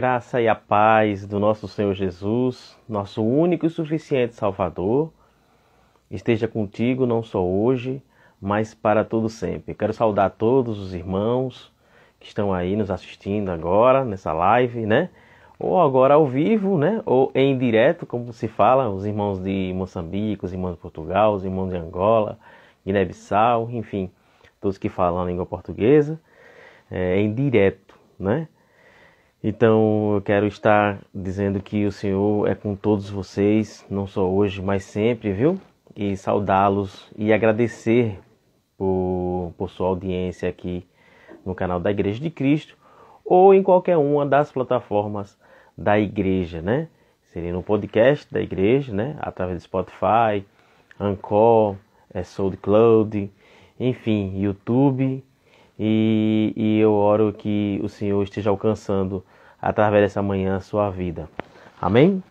Graça e a paz do nosso Senhor Jesus, nosso único e suficiente Salvador, esteja contigo não só hoje, mas para todo sempre. Quero saudar todos os irmãos que estão aí nos assistindo agora nessa live, né? Ou agora ao vivo, né? Ou em direto, como se fala, os irmãos de Moçambique, os irmãos de Portugal, os irmãos de Angola, Guiné-Bissau, enfim, todos que falam a língua portuguesa, é, em direto, né? Então eu quero estar dizendo que o Senhor é com todos vocês, não só hoje, mas sempre, viu? E saudá-los e agradecer por, por sua audiência aqui no canal da Igreja de Cristo ou em qualquer uma das plataformas da igreja, né? Seria no podcast da igreja, né? Através do Spotify, Anchor, é, SoundCloud, enfim, YouTube e, e eu oro que o Senhor esteja alcançando através dessa manhã a sua vida. Amém?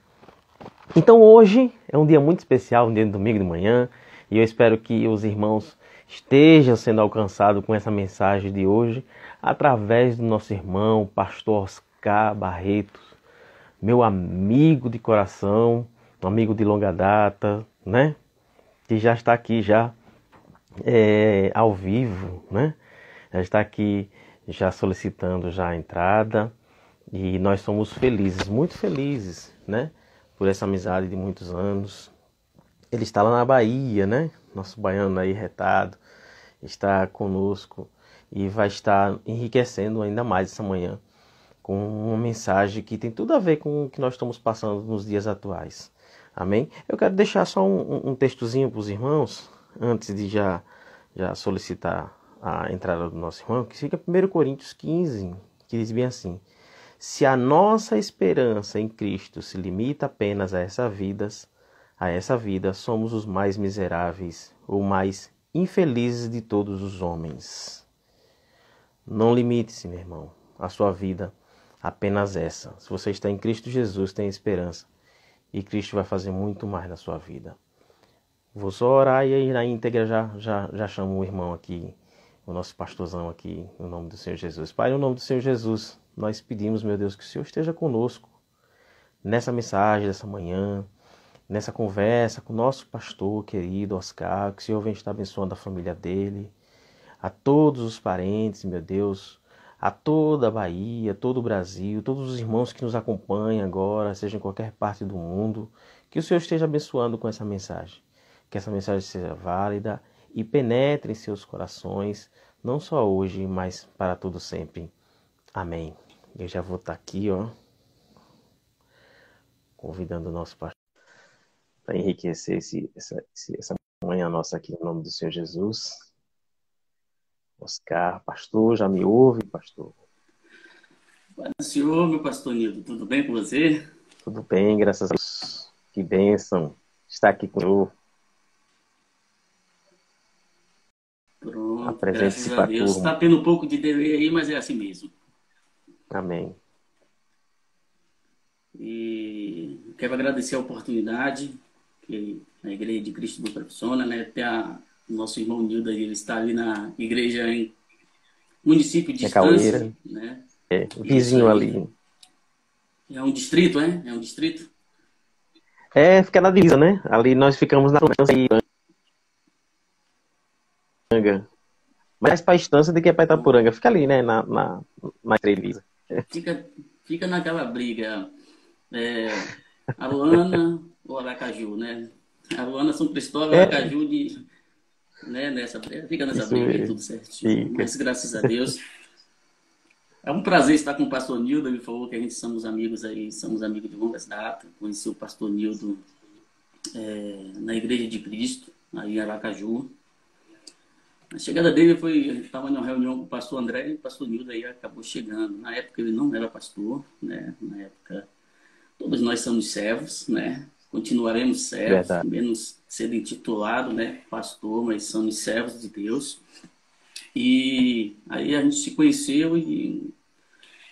Então hoje é um dia muito especial, um dia de domingo de manhã, e eu espero que os irmãos estejam sendo alcançados com essa mensagem de hoje através do nosso irmão, pastor Oscar Barretos, meu amigo de coração, um amigo de longa data, né? Que já está aqui já é, ao vivo, né? Já está aqui já solicitando já a entrada e nós somos felizes, muito felizes, né? Por essa amizade de muitos anos. Ele está lá na Bahia, né? Nosso baiano aí retado está conosco e vai estar enriquecendo ainda mais essa manhã com uma mensagem que tem tudo a ver com o que nós estamos passando nos dias atuais. Amém? Eu quero deixar só um, um textozinho para os irmãos antes de já, já solicitar a entrada do nosso irmão, que fica 1 Coríntios 15, que diz bem assim: Se a nossa esperança em Cristo se limita apenas a essa vida, a essa vida, somos os mais miseráveis ou mais infelizes de todos os homens. Não limite-se, meu irmão, a sua vida apenas essa. Se você está em Cristo Jesus, tem esperança. E Cristo vai fazer muito mais na sua vida. Vou só orar e aí na íntegra já, já, já chamo o irmão aqui o nosso pastorzão aqui, no nome do Senhor Jesus. Pai, no nome do Senhor Jesus, nós pedimos, meu Deus, que o Senhor esteja conosco nessa mensagem dessa manhã, nessa conversa com o nosso pastor querido Oscar, que o Senhor venha estar abençoando a família dele, a todos os parentes, meu Deus, a toda a Bahia, todo o Brasil, todos os irmãos que nos acompanham agora, seja em qualquer parte do mundo, que o Senhor esteja abençoando com essa mensagem, que essa mensagem seja válida e penetre em seus corações, não só hoje, mas para todo sempre. Amém. Eu já vou estar aqui, ó, convidando o nosso pastor para enriquecer esse, essa, essa manhã nossa aqui em nome do Senhor Jesus. Oscar, pastor, já me ouve, pastor? Pai Senhor, meu pastor Nildo, tudo bem com você? Tudo bem, graças a Deus. Que bênção estar aqui com o Senhor. Pronto, Apresente-se para Deus. Está tendo um pouco de delay aí, mas é assim mesmo. Amém. E quero agradecer a oportunidade que a Igreja de Cristo proporciona, né? Até a, o nosso irmão Nilda, ele está ali na igreja em município de distância, né? É, vizinho ali. É um distrito, é? É um distrito? É, fica na divisa, né? Ali nós ficamos na Itapuranga. Mais para a estância do que para Itapuranga. Fica ali, né? Na, na, na Estrelisa. Fica, fica naquela briga. É, Aruana ou Aracaju, né? Aruana, São Cristóval, é. Aracaju de. Né, nessa, fica nessa Isso briga aí, tudo certinho. Fica. Mas graças a Deus. É um prazer estar com o pastor Nildo. Ele falou que a gente somos amigos aí, somos amigos de longas datas. Conheci o pastor Nildo é, na Igreja de Cristo, aí em Aracaju. A chegada dele foi, a gente estava numa reunião com o pastor André e o pastor Nildo aí acabou chegando. Na época ele não era pastor, né? Na época todos nós somos servos, né? Continuaremos servos, Verdade. menos sendo intitulado, né? Pastor, mas somos servos de Deus. E aí a gente se conheceu e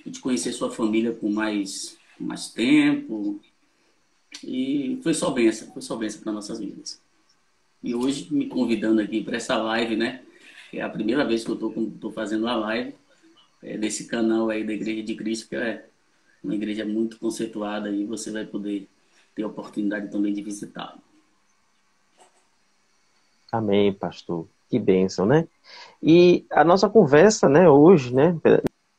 de conhecer sua família com mais, com mais tempo. E foi só benção, foi só benção para nossas vidas. E hoje me convidando aqui para essa live, né? É a primeira vez que eu estou fazendo a live é, desse canal aí da Igreja de Cristo, que é uma igreja muito conceituada e você vai poder ter a oportunidade também de visitá-lo. Amém, pastor. Que bênção, né? E a nossa conversa, né, hoje, né,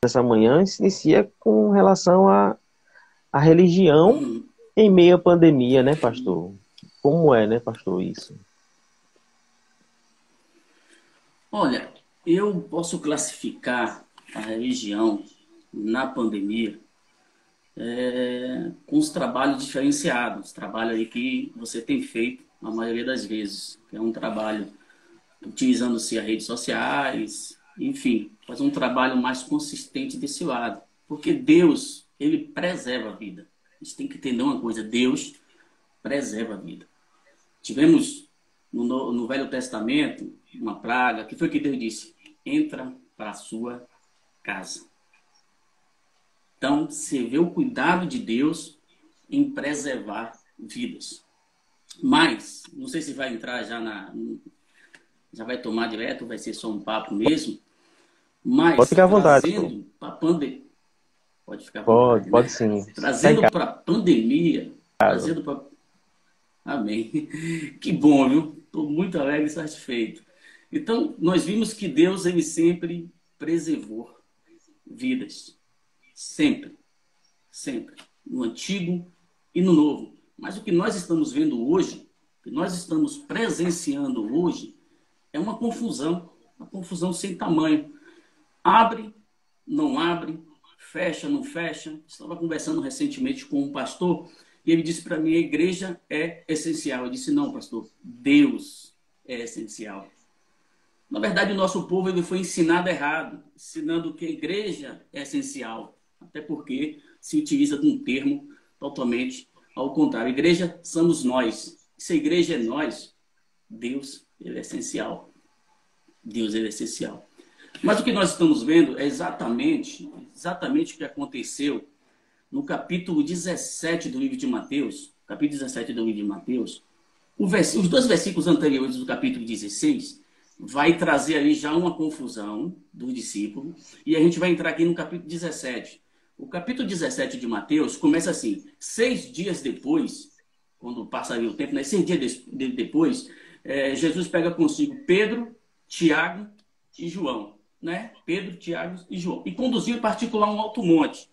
nessa manhã, se inicia com relação à a, a, religião hum. em meio à pandemia, né, pastor? Como é, né, pastor, isso? Olha, eu posso classificar a religião na pandemia é, com os trabalhos diferenciados, trabalho aí que você tem feito a maioria das vezes, é um trabalho utilizando-se as redes sociais, enfim, fazer um trabalho mais consistente desse lado. Porque Deus, ele preserva a vida. A gente tem que entender uma coisa, Deus preserva a vida. Tivemos no, no Velho Testamento uma praga, que foi que Deus disse? Entra para a sua casa. Então, você vê o cuidado de Deus em preservar vidas. Mas, não sei se vai entrar já na, já vai tomar direto, vai ser só um papo mesmo. Mas pode ficar à vontade. Para pandemia. Pode ficar à vontade. Pode, pode sim. Trazendo para a pandemia. Claro. Trazendo para. Amém. Que bom, viu? Estou muito alegre e satisfeito. Então, nós vimos que Deus ele sempre preservou vidas. Sempre. Sempre. No Antigo e no Novo. Mas o que nós estamos vendo hoje, o que nós estamos presenciando hoje, é uma confusão, uma confusão sem tamanho. Abre, não abre, fecha, não fecha. Estava conversando recentemente com um pastor e ele disse para mim: a igreja é essencial. Eu disse: não, pastor, Deus é essencial. Na verdade, o nosso povo ele foi ensinado errado, ensinando que a igreja é essencial, até porque se utiliza de um termo totalmente ao contrário. Igreja somos nós. Se a igreja é nós, Deus ele é essencial. Deus ele é essencial. Mas o que nós estamos vendo é exatamente, exatamente o que aconteceu no capítulo 17 do livro de Mateus, capítulo 17 do livro de Mateus, os dois versículos anteriores do capítulo 16 vai trazer ali já uma confusão do discípulo, e a gente vai entrar aqui no capítulo 17. O capítulo 17 de Mateus começa assim: seis dias depois, quando passaria o tempo, né? seis dias depois, é, Jesus pega consigo Pedro, Tiago e João. Né? Pedro, Tiago e João. E conduziu em particular um alto monte.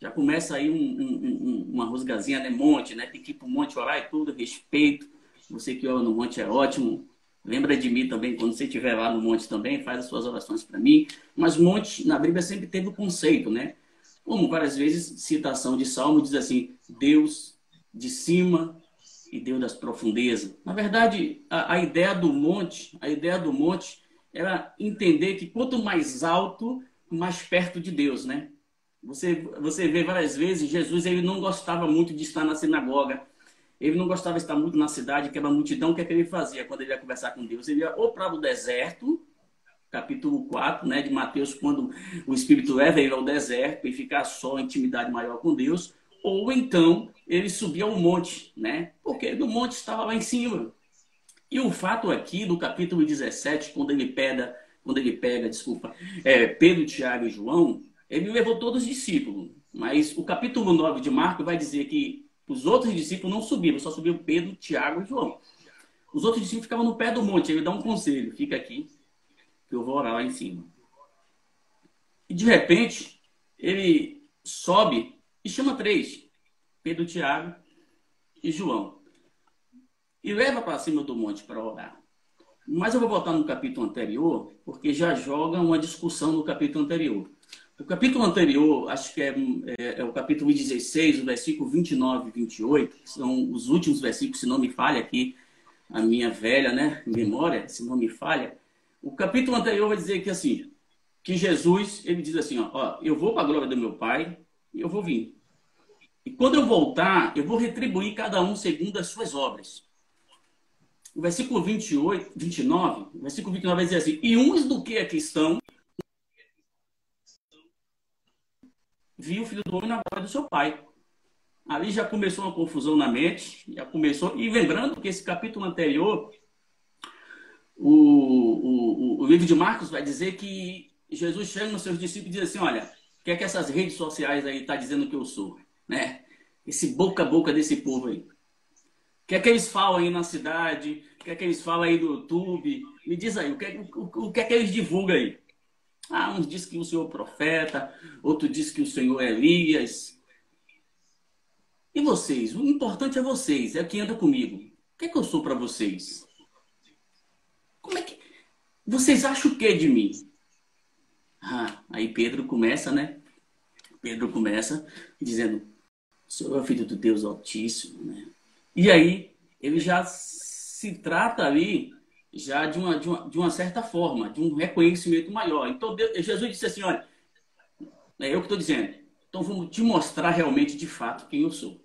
Já começa aí um, um, um, uma rosgazinha, né? Monte, né? Tem que ir para o monte orar e tudo, respeito. Você que ora no monte é ótimo. Lembra de mim também, quando você estiver lá no monte também, faz as suas orações para mim. Mas monte, na Bíblia, sempre teve o conceito, né? Como várias vezes, citação de Salmo diz assim: Deus de cima e Deus das profundezas. Na verdade, a, a, ideia do monte, a ideia do monte era entender que quanto mais alto, mais perto de Deus, né? Você, você vê várias vezes, Jesus ele não gostava muito de estar na sinagoga. Ele não gostava de estar muito na cidade, que era multidão. O que, é que ele fazia quando ele ia conversar com Deus? Ele ia ou para o deserto, capítulo 4 né, de Mateus, quando o Espírito leva ele ao deserto e ficar só intimidade maior com Deus, ou então ele subia ao monte, né? Porque no monte estava lá em cima. E o fato aqui do capítulo 17, quando ele pega, quando ele pega, desculpa, é, Pedro, Tiago e João, ele levou todos os discípulos. Mas o capítulo 9 de Marcos vai dizer que os outros discípulos não subiram, só subiu Pedro, Tiago e João. Os outros discípulos ficavam no pé do monte. Ele dá um conselho: fica aqui, que eu vou orar lá em cima. E de repente, ele sobe e chama três. Pedro, Tiago e João. E leva para cima do monte para orar. Mas eu vou voltar no capítulo anterior, porque já joga uma discussão no capítulo anterior. O capítulo anterior, acho que é, é, é, o capítulo 16, o versículo 29 e 28, que são os últimos versículos, se não me falha aqui a minha velha né, memória, se não me falha. O capítulo anterior vai dizer que assim, que Jesus, ele diz assim, ó, ó eu vou para a glória do meu Pai e eu vou vir. E quando eu voltar, eu vou retribuir cada um segundo as suas obras. O versículo 28, 29, o versículo 29 vai dizer assim: E uns do que aqui estão, viu o filho do homem na glória do seu pai. Ali já começou uma confusão na mente, já começou. E lembrando que esse capítulo anterior, o, o, o livro de Marcos vai dizer que Jesus chega nos seus discípulos e diz assim: Olha, que é que essas redes sociais aí tá dizendo que eu sou, né? Esse boca a boca desse povo aí. O que é que eles falam aí na cidade? O que é que eles falam aí no YouTube? Me diz aí, o que, o, o que é que eles divulgam aí? Ah, uns diz que o Senhor é profeta, outro diz que o Senhor é Elias. E vocês? O importante é vocês, é quem anda comigo. O que é que eu sou para vocês? Como é que. Vocês acham o que de mim? Ah, aí Pedro começa, né? Pedro começa dizendo: O Senhor é filho do Deus Altíssimo, né? E aí ele já se trata ali já de uma, de uma, de uma certa forma, de um reconhecimento maior. Então Deus, Jesus disse assim: Olha, é eu que estou dizendo. Então vamos te mostrar realmente de fato quem eu sou.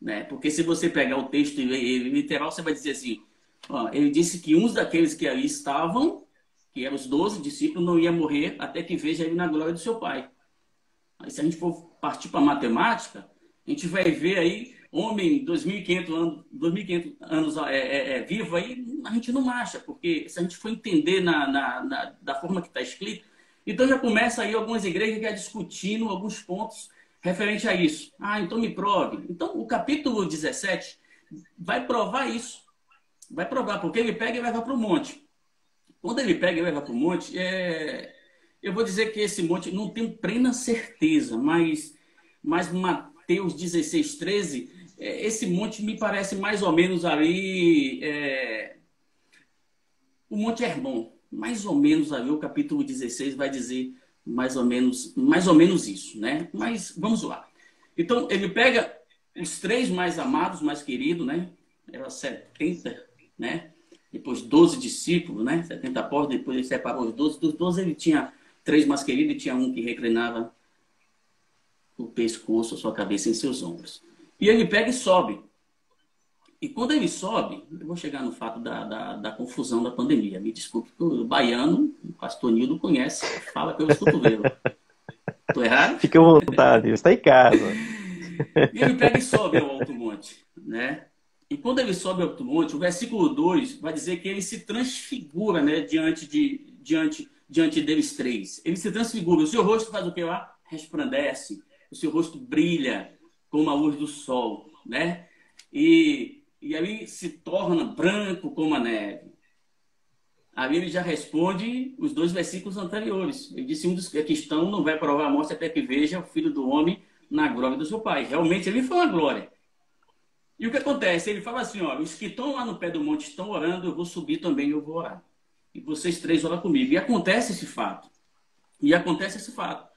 Né? Porque se você pegar o texto ele literal, você vai dizer assim: ó, ele disse que uns daqueles que ali estavam que eram os doze discípulos, não ia morrer até que veja ele na glória do seu Pai. Aí, se a gente for partir para matemática, a gente vai ver aí homem 2.500 anos, 2.500 anos é, é, é, vivo aí, a gente não acha, porque se a gente for entender na, na, na da forma que está escrito, então já começa aí algumas igrejas já discutindo alguns pontos referente a isso. Ah, então me prove. Então o capítulo 17 vai provar isso. Vai provar, porque ele pega e leva para o monte. Quando ele pega e leva para o monte, é... eu vou dizer que esse monte não tenho plena certeza, mas, mas Mateus 16, 13, é, esse monte me parece mais ou menos ali. É... O Monte Hermon, mais ou menos ali, o capítulo 16 vai dizer mais ou menos, mais ou menos isso, né? Mas vamos lá. Então, ele pega os três mais amados, mais queridos, né? Era 70, né? depois 12 discípulos, né? 70 apóstolos, depois ele separou os 12. Dos 12 ele tinha três mais queridos e tinha um que reclinava o pescoço, a sua cabeça em seus ombros. E ele pega e sobe. E quando ele sobe, eu vou chegar no fato da, da, da confusão da pandemia. Me desculpe, o baiano, o pastor Nildo conhece, fala pelos cotovelos. Estou errado? Fique à vontade, está em casa. e ele pega e sobe ao alto monte, né? E quando ele sobe ao monte, o versículo 2 vai dizer que ele se transfigura né, diante, de, diante, diante deles três. Ele se transfigura. O seu rosto faz o que lá? Resplandece. O seu rosto brilha como a luz do sol. Né? E, e aí se torna branco como a neve. Ali ele já responde os dois versículos anteriores. Ele disse: Um dos que estão não vai provar a morte até que veja o filho do homem na glória do seu pai. Realmente ele foi uma glória. E o que acontece? Ele fala assim: ó, os que estão lá no pé do monte estão orando, eu vou subir também, eu vou orar. E vocês três oram comigo. E acontece esse fato. E acontece esse fato.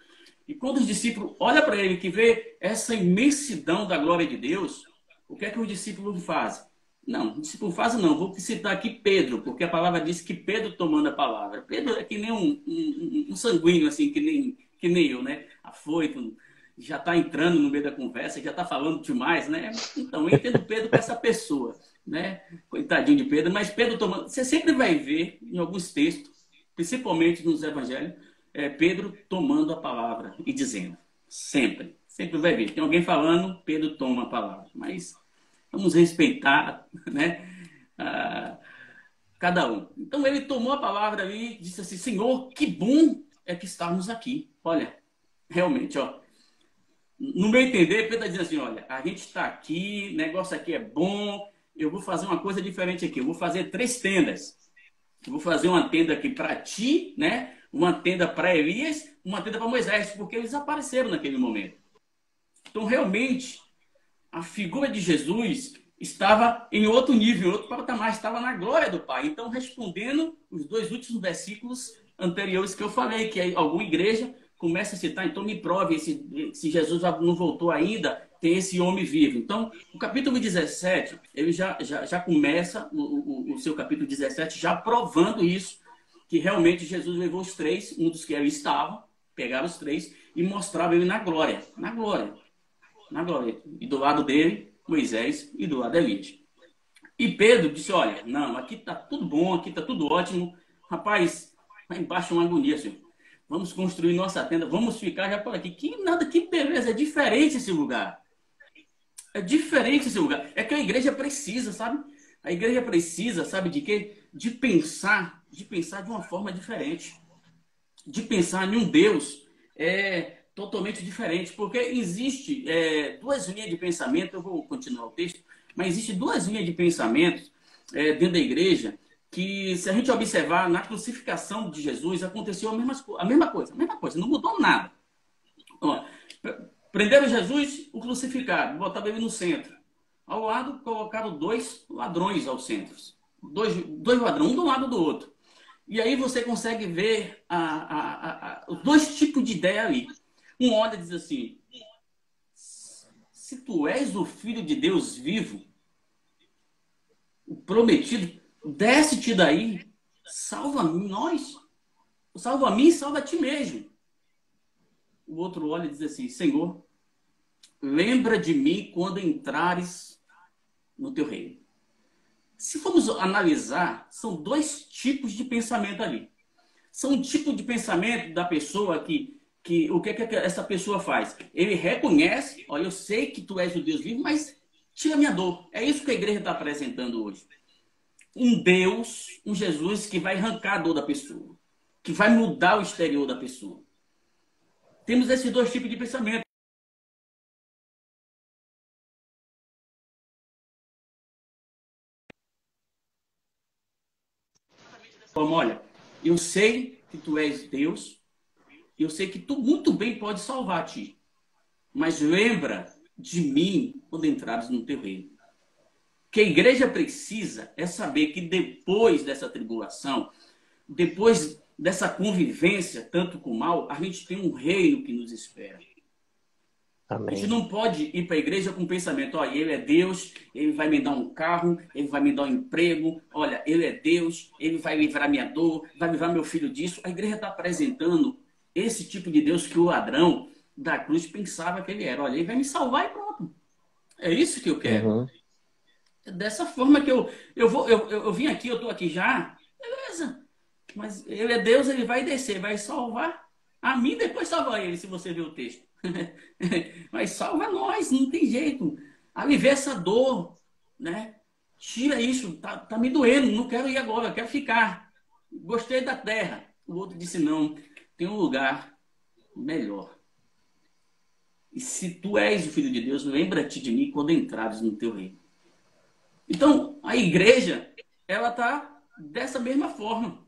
E quando os discípulos olham para ele, que vê essa imensidão da glória de Deus, o que é que os discípulos fazem? Não, discípulo faz não. Vou citar aqui Pedro, porque a palavra diz que Pedro tomando a palavra. Pedro é que nem um, um, um sanguíneo, assim, que nem, que nem eu, né? Afoito, já está entrando no meio da conversa, já está falando demais, né? Então, eu entendo Pedro com essa pessoa, né? Coitadinho de Pedro, mas Pedro tomando. Você sempre vai ver em alguns textos, principalmente nos evangelhos, é, Pedro tomando a palavra e dizendo. Sempre. Sempre vai ver. Tem alguém falando, Pedro toma a palavra. Mas vamos respeitar, né? Ah, cada um. Então ele tomou a palavra ali e disse assim: Senhor, que bom é que estamos aqui. Olha, realmente, ó no meu entender, Pedro está dizendo assim: olha, a gente está aqui, negócio aqui é bom, eu vou fazer uma coisa diferente aqui. Eu vou fazer três tendas. Eu vou fazer uma tenda aqui para ti, né? Uma tenda para Elias, uma tenda para Moisés, porque eles apareceram naquele momento. Então, realmente, a figura de Jesus estava em outro nível, em outro patamar, estava na glória do Pai. Então, respondendo os dois últimos versículos anteriores que eu falei, que alguma igreja começa a citar, então me prove se, se Jesus não voltou ainda, tem esse homem vivo. Então, o capítulo 17, ele já, já, já começa, o, o, o, seu capítulo 17, já provando isso, que realmente Jesus levou os três, um dos que ali estavam, pegaram os três e mostrava ele na glória, na glória, na glória. E do lado dele, Moisés, e do lado Elias. E Pedro disse, olha, não, aqui tá tudo bom, aqui tá tudo ótimo. Rapaz, lá embaixo é uma agonia, senhor. Vamos construir nossa tenda, vamos ficar já por aqui. Que nada, que beleza, é diferente esse lugar. É diferente esse lugar. É que a igreja precisa, sabe? A igreja precisa, sabe de quê? De pensar, de pensar de uma forma diferente. De pensar em um Deus é totalmente diferente, porque existe é, duas linhas de pensamento, eu vou continuar o texto, mas existe duas linhas de pensamento é, dentro da igreja que, se a gente observar, na crucificação de Jesus aconteceu a mesma, a mesma coisa, a mesma coisa, não mudou nada. Ó, prenderam Jesus, o crucificaram, botaram ele no centro. Ao lado, colocaram dois ladrões ao centro. Dois, dois ladrões, um do lado do outro. E aí você consegue ver os dois tipos de ideia ali. Um olha e diz assim: se tu és o filho de Deus vivo, o prometido, desce-te daí, salva nós, salva a mim salva a ti mesmo. O outro olha e diz assim: Senhor, lembra de mim quando entrares no teu reino. Se formos analisar, são dois tipos de pensamento ali. São um tipo de pensamento da pessoa que, que o que, que essa pessoa faz? Ele reconhece, olha, eu sei que tu és o Deus vivo, mas tira minha dor. É isso que a igreja está apresentando hoje. Um Deus, um Jesus que vai arrancar a dor da pessoa, que vai mudar o exterior da pessoa. Temos esses dois tipos de pensamento. Como, olha, eu sei que tu és Deus, eu sei que tu muito bem pode salvar ti, mas lembra de mim quando entrares no teu reino. O que a igreja precisa é saber que depois dessa tribulação, depois dessa convivência, tanto com o mal, a gente tem um reino que nos espera. Amém. A gente não pode ir para a igreja com o pensamento, olha, ele é Deus, ele vai me dar um carro, ele vai me dar um emprego, olha, ele é Deus, ele vai livrar minha dor, vai livrar meu filho disso. A igreja está apresentando esse tipo de Deus que o ladrão da cruz pensava que ele era. Olha, ele vai me salvar e pronto. É isso que eu quero. Uhum. É dessa forma que eu, eu vou, eu, eu, eu vim aqui, eu estou aqui já, beleza. Mas ele é Deus, ele vai descer, vai salvar a mim, depois salvar ele, se você ver o texto. Mas salva nós, não tem jeito. Alivia essa dor, né? Tira isso, tá, tá me doendo, não quero ir agora, quero ficar. Gostei da terra. O outro disse: não, tem um lugar melhor. E se tu és o filho de Deus, lembra-te de mim quando entrares no teu reino. Então, a igreja, ela tá dessa mesma forma.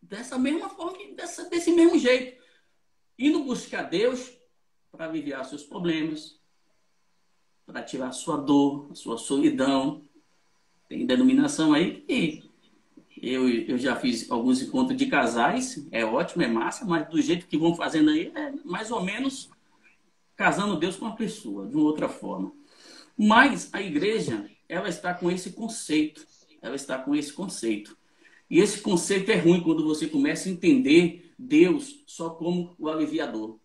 Dessa mesma forma, dessa, desse mesmo jeito. Indo buscar Deus para aliviar seus problemas, para tirar sua dor, sua solidão. Tem denominação aí que eu, eu já fiz alguns encontros de casais, é ótimo, é massa, mas do jeito que vão fazendo aí, é mais ou menos casando Deus com a pessoa, de uma outra forma. Mas a igreja, ela está com esse conceito, ela está com esse conceito. E esse conceito é ruim quando você começa a entender Deus só como o aliviador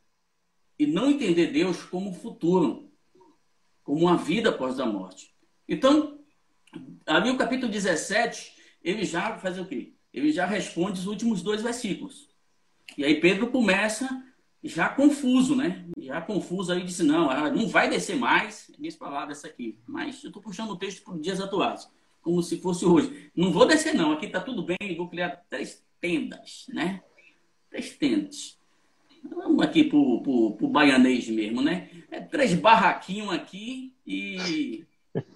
e não entender Deus como futuro, como uma vida após a morte. Então, ali o capítulo 17, ele já faz o quê? Ele já responde os últimos dois versículos. E aí Pedro começa já confuso, né? Já confuso aí disse não, não vai descer mais, minhas palavras essa aqui. Mas eu estou puxando o texto para dias atuais, como se fosse hoje. Não vou descer não, aqui está tudo bem, vou criar três tendas, né? Três tendas. Vamos aqui pro, pro, pro baianês mesmo, né? É três barraquinhos aqui e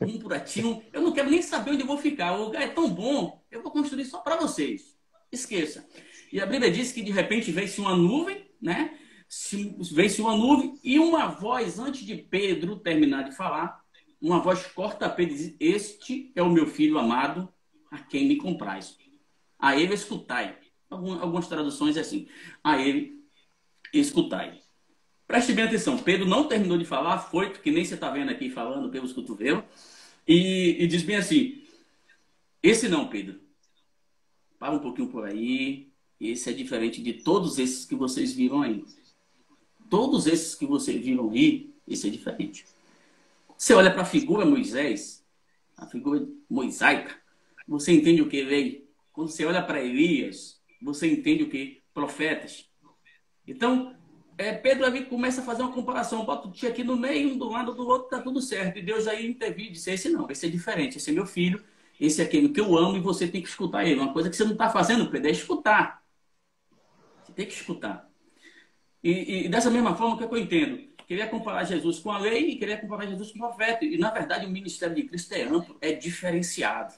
um buratinho. Eu não quero nem saber onde vou ficar. O lugar é tão bom, eu vou construir só para vocês. Esqueça. E a Bíblia diz que de repente veio-se uma nuvem, né? Veio-se uma nuvem e uma voz, antes de Pedro terminar de falar, uma voz corta Pedro e diz: Este é o meu filho amado, a quem me comprais. A ele escutai. Algumas traduções é assim. A ele e escutai. Preste bem atenção, Pedro não terminou de falar, foi, que nem você está vendo aqui falando pelos cotovelos, e, e diz bem assim: esse não, Pedro. Para um pouquinho por aí, esse é diferente de todos esses que vocês viram aí. Todos esses que vocês viram aí, esse é diferente. Você olha para a figura Moisés, a figura mosaica, você entende o que veio. Quando você olha para Elias, você entende o que? Profetas. Então, é, Pedro ali começa a fazer uma comparação. Bota o tio aqui no meio, um do lado do outro, tá tudo certo. E Deus aí interviu e disse: esse não, esse é diferente, esse é meu filho, esse é aquele que eu amo e você tem que escutar ele. Uma coisa que você não está fazendo, Pedro, é escutar. Você tem que escutar. E, e dessa mesma forma, o que, é que eu entendo? Queria comparar Jesus com a lei e queria comparar Jesus com o profeta. E, na verdade, o ministério de Cristo é amplo, é diferenciado.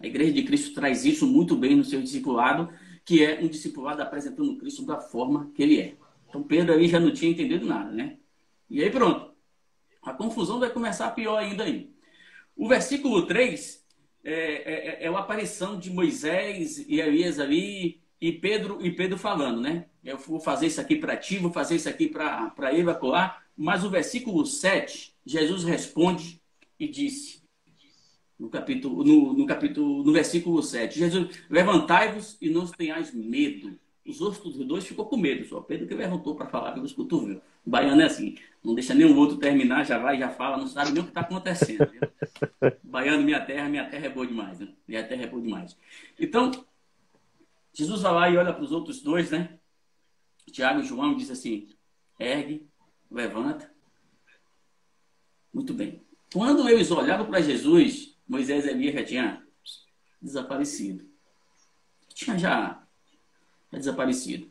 A igreja de Cristo traz isso muito bem no seu discipulado, que é um discipulado apresentando Cristo da forma que ele é. Então, Pedro aí já não tinha entendido nada, né? E aí, pronto. A confusão vai começar pior ainda aí. O versículo 3 é, é, é a aparição de Moisés e Elias ali, e Pedro e Pedro falando, né? Eu vou fazer isso aqui para ti, vou fazer isso aqui para evacuar. Mas o versículo 7, Jesus responde e disse, no capítulo, no, no capítulo, no versículo 7, Jesus, levantai-vos e não tenhais medo. Os outros dois ficou com medo, só Pedro que levantou para falar pelos cotovelos. O baiano é assim, não deixa nenhum outro terminar, já vai, já fala, não sabe nem o que está acontecendo. baiano, minha terra, minha terra é boa demais, né? Minha terra é boa demais. Então, Jesus vai lá e olha para os outros dois, né? Tiago e João diz assim: ergue, levanta. Muito bem. Quando eles olhavam para Jesus, Moisés e Elias já tinha desaparecido. Tinha já, já desaparecido.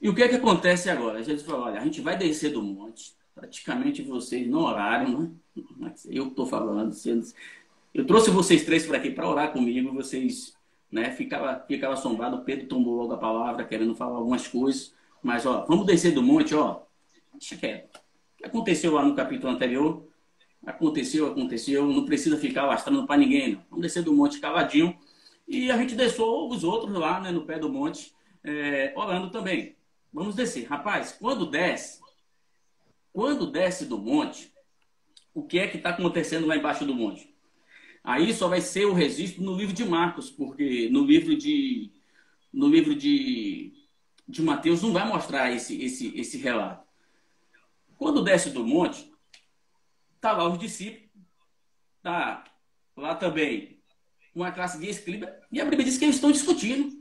E o que é que acontece agora? Jesus falou: olha, a gente vai descer do monte. Praticamente vocês não oraram, né? Eu estou falando. Eu trouxe vocês três para aqui para orar comigo. Vocês né, ficava, ficava assombrado. Pedro tomou logo a palavra, querendo falar algumas coisas. Mas, ó, vamos descer do monte, ó. Deixa quieto. O que aconteceu lá no capítulo anterior? Aconteceu, aconteceu. Não precisa ficar lastrando para ninguém, não. Vamos descer do monte caladinho. E a gente desceu os outros lá, né, no pé do monte, é, orando também. Vamos descer. Rapaz, quando desce, quando desce do monte, o que é que está acontecendo lá embaixo do monte? Aí só vai ser o registro no livro de Marcos, porque no livro de no livro de, de Mateus não vai mostrar esse, esse, esse relato. Quando desce do monte, tá lá os discípulos, tá lá também uma classe de escriba, e a Bíblia diz que eles estão discutindo.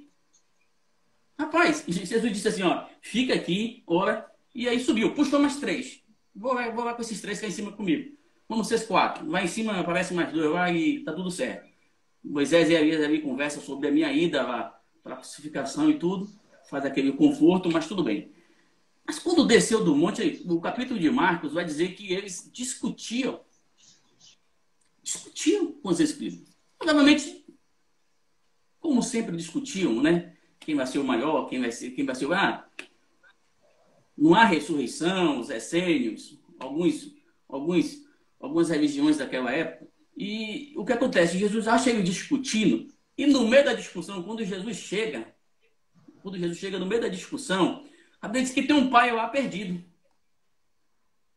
Rapaz, Jesus disse assim, ó, fica aqui, ora, e aí subiu, puxou mais três. Vou lá, vou lá com esses três que em cima comigo. Vamos ser quatro. Lá em cima aparece mais dois lá e tá tudo certo. Moisés e Elias ali conversam sobre a minha ida lá para a crucificação e tudo. Faz aquele conforto, mas tudo bem. Mas quando desceu do monte, o capítulo de Marcos vai dizer que eles discutiam. Discutiam com os Espíritos. Provavelmente, como sempre discutiam, né? quem vai ser o maior, quem vai ser, quem vai ser o. Ah, não há ressurreição, os essênios, alguns, alguns, algumas religiões daquela época. E o que acontece? Jesus acha ele discutindo, e no meio da discussão, quando Jesus chega, quando Jesus chega no meio da discussão, a Bíblia diz que tem um pai lá perdido.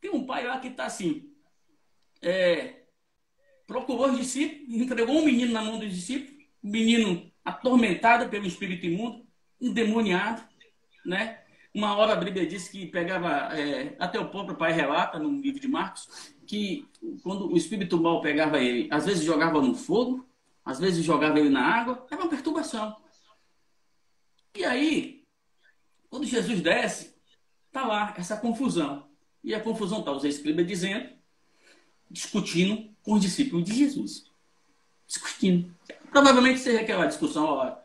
Tem um pai lá que está assim. É, procurou os discípulos, entregou um menino na mão dos discípulos, o menino atormentada pelo espírito imundo, endemoniado, né? Uma hora a Bíblia diz que pegava, é, até o próprio pai relata no livro de Marcos, que quando o espírito mal pegava ele, às vezes jogava no fogo, às vezes jogava ele na água, era uma perturbação. E aí, quando Jesus desce, tá lá essa confusão. E a confusão está os escribas dizendo, discutindo com os discípulos de Jesus. Discutindo. Provavelmente seja aquela discussão, ó,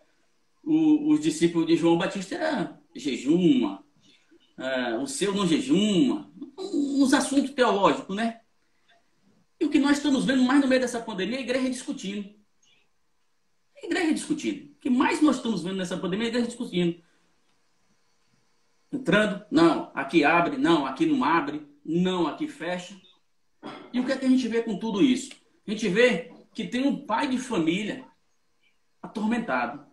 os discípulos de João Batista era jejuma, é, o seu não jejuma, uns assuntos teológicos, né? E o que nós estamos vendo mais no meio dessa pandemia é a igreja discutindo. A igreja discutindo. O que mais nós estamos vendo nessa pandemia é a igreja discutindo. Entrando, não, aqui abre, não, aqui não abre, não, aqui fecha. E o que é que a gente vê com tudo isso? A gente vê que tem um pai de família atormentado.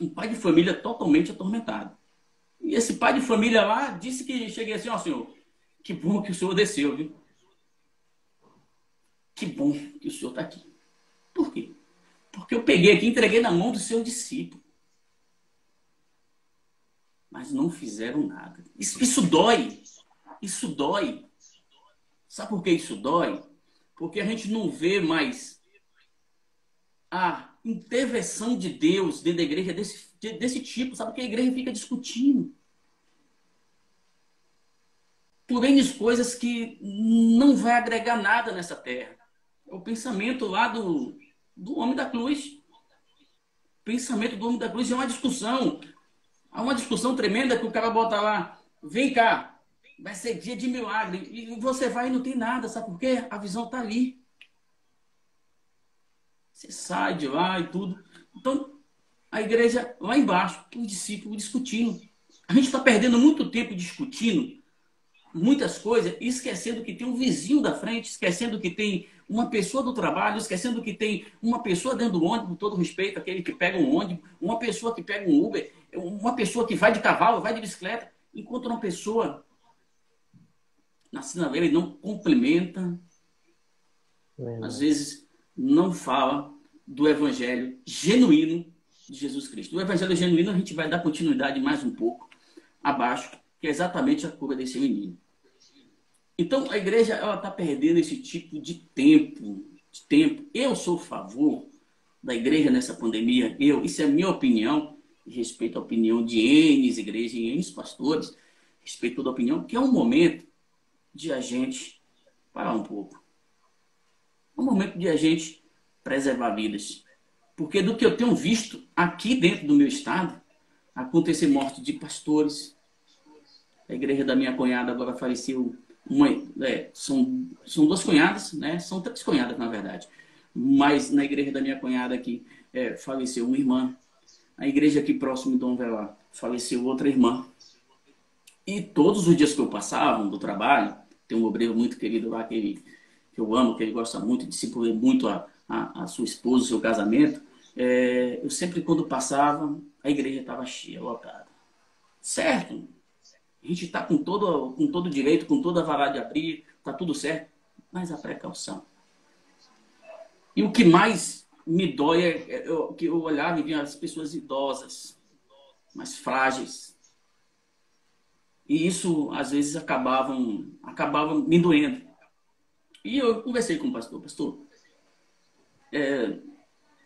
Um pai de família totalmente atormentado. E esse pai de família lá disse que cheguei assim, ó senhor, que bom que o senhor desceu, viu? Que bom que o senhor está aqui. Por quê? Porque eu peguei aqui entreguei na mão do seu discípulo. Mas não fizeram nada. Isso, isso dói. Isso dói. Sabe por que isso dói? Porque a gente não vê mais a intervenção de Deus dentro da igreja desse, desse tipo, sabe? Que a igreja fica discutindo. Por N coisas que não vai agregar nada nessa terra. É o pensamento lá do, do homem da cruz. O pensamento do homem da cruz é uma discussão. Há uma discussão tremenda que o cara bota lá vem cá, vai ser dia de milagre. E você vai e não tem nada, sabe por quê? A visão está ali. Você sai de lá e tudo. Então, a igreja lá embaixo, os discípulos discutindo. A gente está perdendo muito tempo discutindo muitas coisas, esquecendo que tem um vizinho da frente, esquecendo que tem uma pessoa do trabalho, esquecendo que tem uma pessoa dentro do ônibus, com todo respeito, aquele que pega um ônibus, uma pessoa que pega um Uber, uma pessoa que vai de cavalo, vai de bicicleta, enquanto uma pessoa na sinaleira e não cumprimenta, às vezes não fala do evangelho genuíno de Jesus Cristo. O evangelho genuíno a gente vai dar continuidade mais um pouco abaixo, que é exatamente a cura desse menino. Então, a igreja ela está perdendo esse tipo de tempo, de tempo. Eu sou a favor da igreja nessa pandemia. Eu, isso é a minha opinião, respeito à opinião de N igrejas e N pastores, respeito toda a opinião, que é um momento de a gente parar um pouco. É um momento de a gente preservar vidas. Porque do que eu tenho visto aqui dentro do meu estado, acontecer morte de pastores. A igreja da minha cunhada agora faleceu uma, é, são, são duas cunhadas, né? São três cunhadas, na verdade. Mas na igreja da minha cunhada aqui é, faleceu uma irmã. A igreja aqui próximo de Dom Velar faleceu outra irmã. E todos os dias que eu passava do trabalho, tem um obreiro muito querido lá que, ele, que eu amo, que ele gosta muito, discipulei muito a, a, a sua esposa, o seu casamento. É, eu sempre, quando passava, a igreja estava cheia, lotada. Certo? A gente está com todo, com todo direito, com toda a vara de abrir, está tudo certo, mas a precaução. E o que mais me dói é, é eu, que eu olhava e via as pessoas idosas, mais frágeis. E isso, às vezes, acabavam, acabavam me doendo. E eu conversei com o pastor. Pastor, é,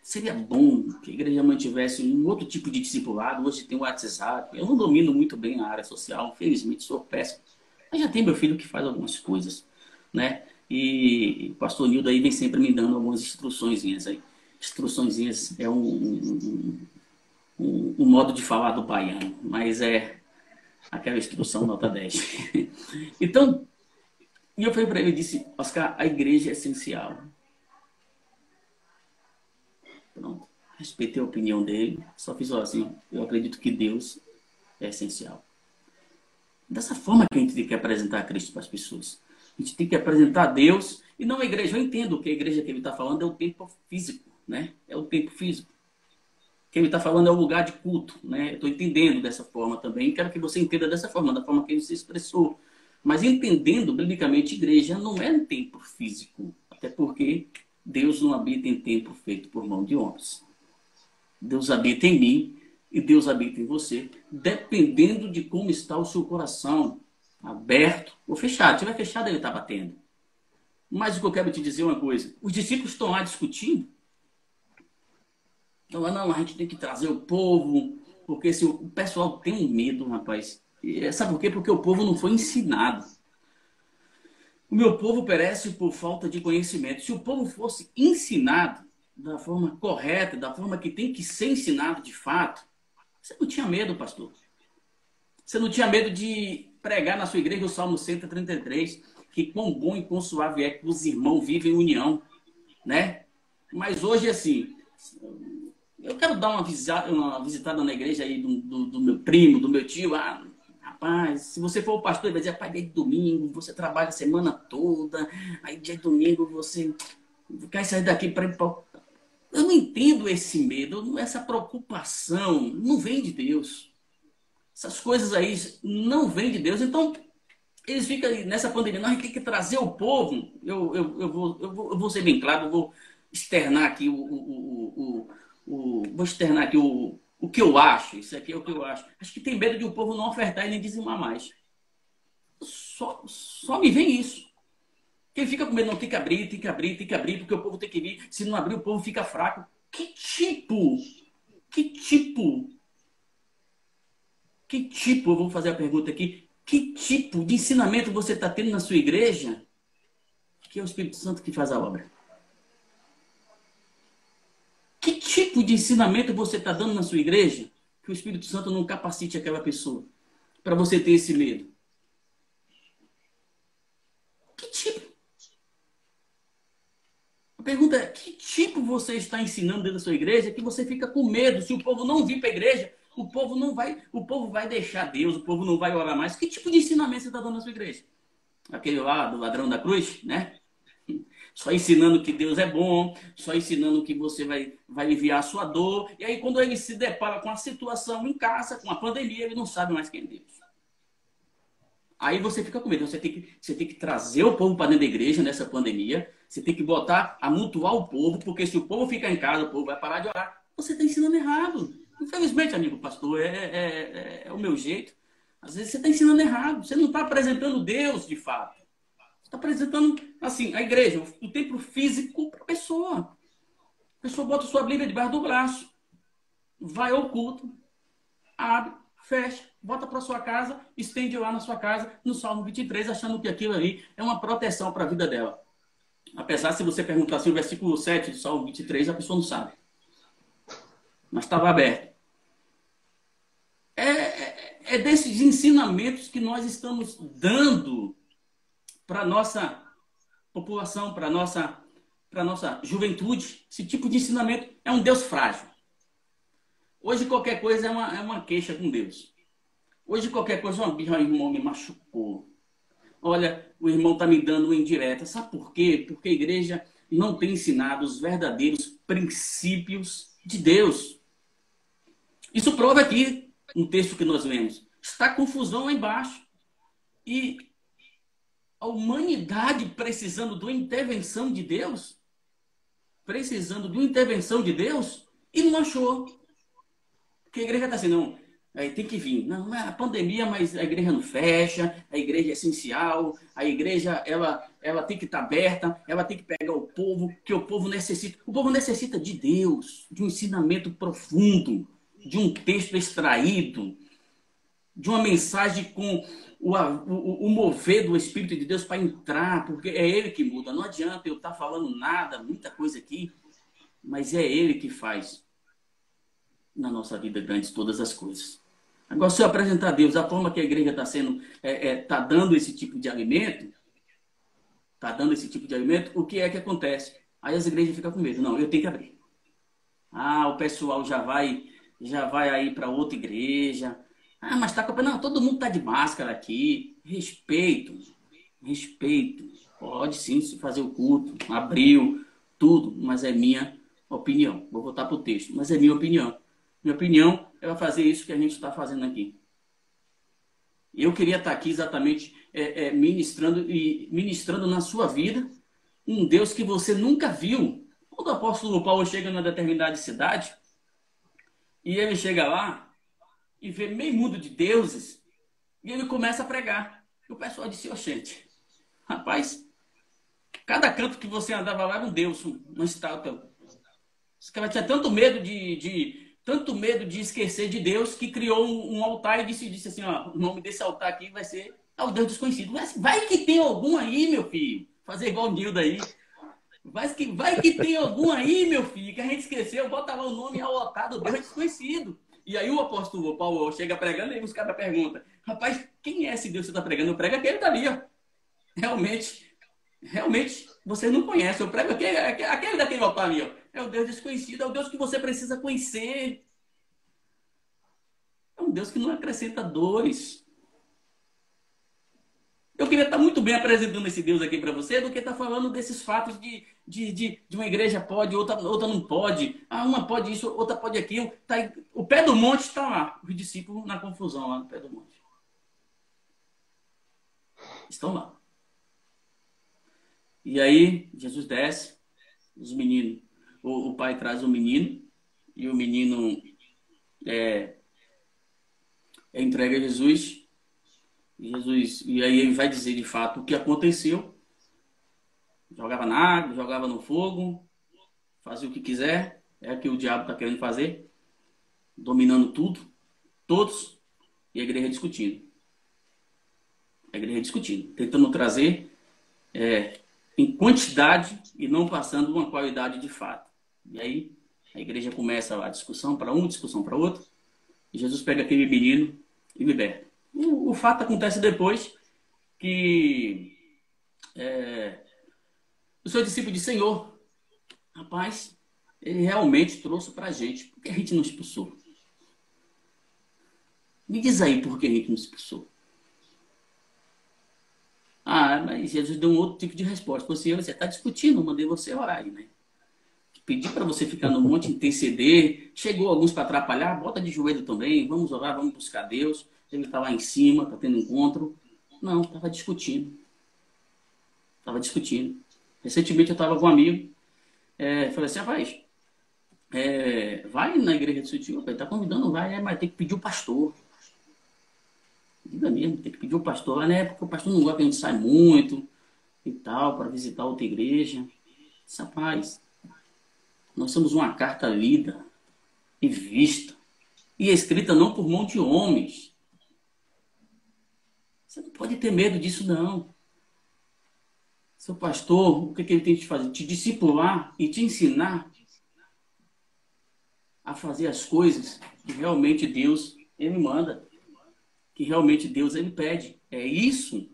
Seria bom que a igreja mantivesse um outro tipo de discipulado. Hoje tem o WhatsApp. Eu não domino muito bem a área social, infelizmente sou péssimo. Mas já tem meu filho que faz algumas coisas, né? E o pastor Nildo aí vem sempre me dando algumas instruções aí. Instruções é um, um, um, um, modo de falar do baiano, mas é aquela instrução nota 10. então, e eu falei para ele, eu disse, Oscar, a igreja é essencial. Pronto. Respeitei a opinião dele, só fiz assim. Eu acredito que Deus é essencial. Dessa forma que a gente tem que apresentar Cristo para as pessoas. A gente tem que apresentar Deus e não a igreja. Eu entendo que a igreja que ele está falando é o tempo físico, né? É o tempo físico. Que ele está falando é o lugar de culto, né? Estou entendendo dessa forma também. Quero que você entenda dessa forma, da forma que ele se expressou. Mas entendendo biblicamente, igreja não é um tempo físico, até porque Deus não habita em templo feito por mão de homens. Deus habita em mim e Deus habita em você, dependendo de como está o seu coração, aberto ou fechado. Se estiver fechado, ele está batendo. Mas o que eu quero te dizer é uma coisa: os discípulos estão lá discutindo. Então, não, a gente tem que trazer o povo, porque se o pessoal tem um medo, rapaz. Sabe por quê? Porque o povo não foi ensinado. O meu povo perece por falta de conhecimento. Se o povo fosse ensinado da forma correta, da forma que tem que ser ensinado de fato, você não tinha medo, pastor. Você não tinha medo de pregar na sua igreja o Salmo 133, que quão bom e quão suave é que os irmãos vivem em união, né? Mas hoje, assim, eu quero dar uma visitada, na igreja aí do, do, do meu primo, do meu tio. Ah, Rapaz, se você for o pastor, ele vai dizer, pai, dia de domingo, você trabalha a semana toda, aí dia de domingo você quer sair daqui para ir para... Eu não entendo esse medo, essa preocupação, não vem de Deus. Essas coisas aí não vêm de Deus. Então, eles ficam nessa pandemia, nós temos que trazer o povo. Eu, eu, eu, vou, eu, vou, eu vou ser bem claro, eu vou externar aqui o, o, o, o, o vou externar aqui o, o que eu acho, isso aqui é o que eu acho. Acho que tem medo de o povo não ofertar e nem dizimar mais. Só, só me vem isso. Quem fica com medo não tem que abrir, tem que abrir, tem que abrir, porque o povo tem que vir. Se não abrir, o povo fica fraco. Que tipo? Que tipo? Que tipo, vou fazer a pergunta aqui, que tipo de ensinamento você está tendo na sua igreja que é o Espírito Santo que faz a obra? Que tipo de ensinamento você está dando na sua igreja que o Espírito Santo não capacite aquela pessoa? para você ter esse medo? Que tipo? A pergunta é: que tipo você está ensinando dentro da sua igreja que você fica com medo se o povo não vir para a igreja? O povo não vai, o povo vai deixar Deus, o povo não vai orar mais. Que tipo de ensinamento você está dando na sua igreja? Aquele lá do ladrão da cruz, né? Só ensinando que Deus é bom, só ensinando que você vai, vai aliviar a sua dor. E aí, quando ele se depara com a situação em casa, com a pandemia, ele não sabe mais quem é Deus. Aí você fica com medo. Você tem que, você tem que trazer o povo para dentro da igreja nessa pandemia. Você tem que botar, amontoar o povo, porque se o povo ficar em casa, o povo vai parar de orar. Você está ensinando errado. Infelizmente, amigo pastor, é, é, é, é o meu jeito. Às vezes você está ensinando errado. Você não está apresentando Deus de fato. Está apresentando, assim, a igreja, o templo físico para a pessoa. A pessoa bota sua Bíblia debaixo do braço, vai ao culto, abre, fecha, bota para sua casa, estende lá na sua casa, no Salmo 23, achando que aquilo ali é uma proteção para a vida dela. Apesar, se você perguntar assim, o versículo 7 do Salmo 23, a pessoa não sabe. Mas estava aberto. É, é, é desses ensinamentos que nós estamos dando para nossa população, para nossa, nossa juventude. Esse tipo de ensinamento é um Deus frágil. Hoje qualquer coisa é uma, é uma queixa com Deus. Hoje qualquer coisa, uma birra, irmão me machucou. Olha, o irmão está me dando uma indireta. Sabe por quê? Porque a igreja não tem ensinado os verdadeiros princípios de Deus. Isso prova aqui um texto que nós lemos. Está confusão lá embaixo. E a humanidade precisando uma intervenção de Deus, precisando de uma intervenção de Deus, e não achou. Porque a igreja está assim, não, tem que vir. Não, é a pandemia, mas a igreja não fecha, a igreja é essencial, a igreja ela, ela tem que estar tá aberta, ela tem que pegar o povo, que o povo necessita. O povo necessita de Deus, de um ensinamento profundo, de um texto extraído, de uma mensagem com o, o, mover do Espírito de Deus para entrar, porque é Ele que muda. Não adianta eu estar tá falando nada, muita coisa aqui, mas é Ele que faz na nossa vida grandes todas as coisas. Agora, se eu apresentar a Deus a forma que a igreja está sendo, está é, é, tá dando esse tipo de alimento, está dando esse tipo de alimento, o que é que acontece? Aí as igrejas ficam com medo. Não, eu tenho que abrir. Ah, o pessoal já vai, já vai aí para outra igreja. Ah, mas está com não, todo mundo está de máscara aqui. Respeito, respeito. Pode sim se fazer o culto, abriu, tudo, mas é minha opinião. Vou voltar para o texto, mas é minha opinião. Minha opinião é fazer isso que a gente está fazendo aqui. Eu queria estar tá aqui exatamente é, é, ministrando e ministrando na sua vida um Deus que você nunca viu. Quando o apóstolo Paulo chega numa determinada cidade e ele chega lá e vê meio mundo de deuses e ele começa a pregar. E o pessoal disse, oxente, rapaz, cada canto que você andava lá era um deus, uma estátua. Esse cara tinha tanto medo de, de tanto medo de esquecer de Deus que criou um, um altar e disse, disse assim, ó, o nome desse altar aqui vai ser ao Deus desconhecido. Mas vai que tem algum aí, meu filho. Fazer igual o Nildo aí. Vai que, vai que tem algum aí, meu filho, que a gente esqueceu, bota lá o nome ao altar do Deus desconhecido. E aí o apóstolo Paulo chega pregando e os caras perguntam, rapaz, quem é esse Deus que você está pregando? Eu prego aquele dali, ó. Realmente, realmente, você não conhece. Eu prego aquele, aquele daquele altar ali, ó. É o Deus desconhecido, é o Deus que você precisa conhecer. É um Deus que não acrescenta dores. Eu queria estar muito bem apresentando esse Deus aqui para você do que estar falando desses fatos de, de, de, de, uma igreja pode, outra, outra não pode. Ah, uma pode isso, outra pode aquilo. Tá, o pé do monte está lá. Os discípulos na confusão lá no pé do monte. Estão lá. E aí, Jesus desce, os meninos o, o pai traz o menino e o menino é, é entregue a Jesus. Jesus e aí ele vai dizer de fato o que aconteceu. Jogava na água, jogava no fogo, fazia o que quiser. É o que o diabo está querendo fazer, dominando tudo, todos, e a igreja discutindo. A igreja discutindo, tentando trazer é, em quantidade e não passando uma qualidade de fato. E aí a igreja começa a discussão para um, discussão para outro. E Jesus pega aquele menino e liberta. O, o fato acontece depois que é, o seu discípulo disse, Senhor, rapaz, ele realmente trouxe para a gente. Por que a gente não expulsou? Me diz aí por que a gente não expulsou. Ah, mas Jesus deu um outro tipo de resposta. Você está discutindo, mandei você orar aí, né? Pedi para você ficar no monte, interceder. Chegou alguns para atrapalhar, bota de joelho também. Vamos orar, vamos buscar Deus. Ele está lá em cima, está tendo encontro. Não, estava discutindo. Estava discutindo. Recentemente eu estava com um amigo. É, falei assim, rapaz, é, vai na igreja do seu tio, está convidando, vai, é, mas tem que pedir o pastor. Diga mesmo, tem que pedir o pastor. Né? Porque o pastor não gosta que a gente sai muito e tal, para visitar outra igreja. Rapaz, nós somos uma carta lida e vista e escrita não por mão de homens. Você não pode ter medo disso, não. Seu pastor, o que, que ele tem que fazer? Te discipular e te ensinar a fazer as coisas que realmente Deus ele manda, que realmente Deus ele pede. É isso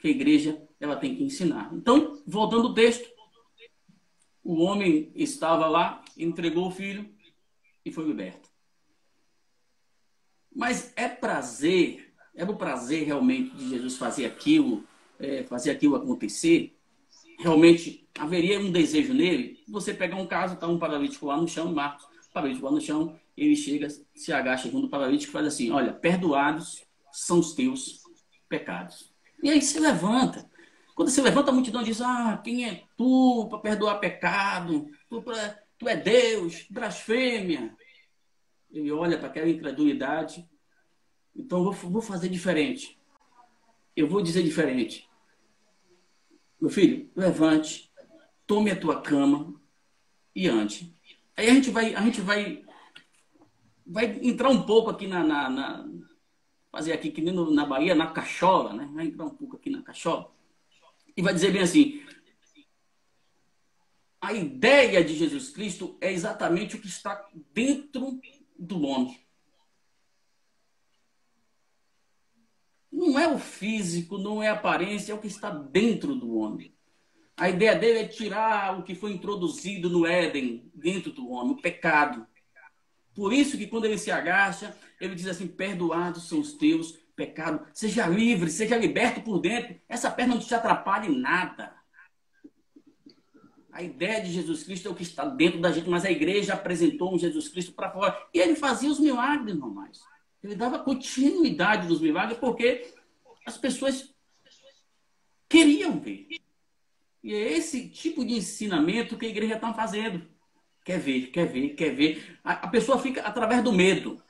que a igreja ela tem que ensinar. Então, voltando ao texto, o homem estava lá, entregou o filho e foi liberto. Mas é prazer, é o prazer realmente de Jesus fazer aquilo, é, fazer aquilo acontecer? Realmente haveria um desejo nele? Você pegar um caso, está um paralítico lá no chão, Marcos, paralítico lá no chão, ele chega, se agacha junto do paralítico e faz assim: Olha, perdoados são os teus pecados. E aí se levanta. Quando se levanta a multidão diz: Ah, quem é tu para perdoar pecado? Tu, pra, tu é Deus, blasfêmia. Ele olha para aquela incredulidade. Então vou, vou fazer diferente. Eu vou dizer diferente. Meu filho, levante, tome a tua cama e ande. Aí a gente vai, a gente vai, vai entrar um pouco aqui na, na, na fazer aqui que nem no, na Bahia, na cachola, né? Vai entrar um pouco aqui na cachola e vai dizer bem assim: a ideia de Jesus Cristo é exatamente o que está dentro do homem. Não é o físico, não é a aparência, é o que está dentro do homem. A ideia dele é tirar o que foi introduzido no Éden, dentro do homem, o pecado. Por isso que quando ele se agacha, ele diz assim: Perdoados são os teus pecado, seja livre, seja liberto por dentro. Essa perna não te atrapalha em nada. A ideia de Jesus Cristo é o que está dentro da gente, mas a igreja apresentou um Jesus Cristo para fora. E ele fazia os milagres normais. Ele dava continuidade dos milagres porque as pessoas queriam ver. E é esse tipo de ensinamento que a igreja está fazendo. Quer ver, quer ver, quer ver. A, a pessoa fica através do medo.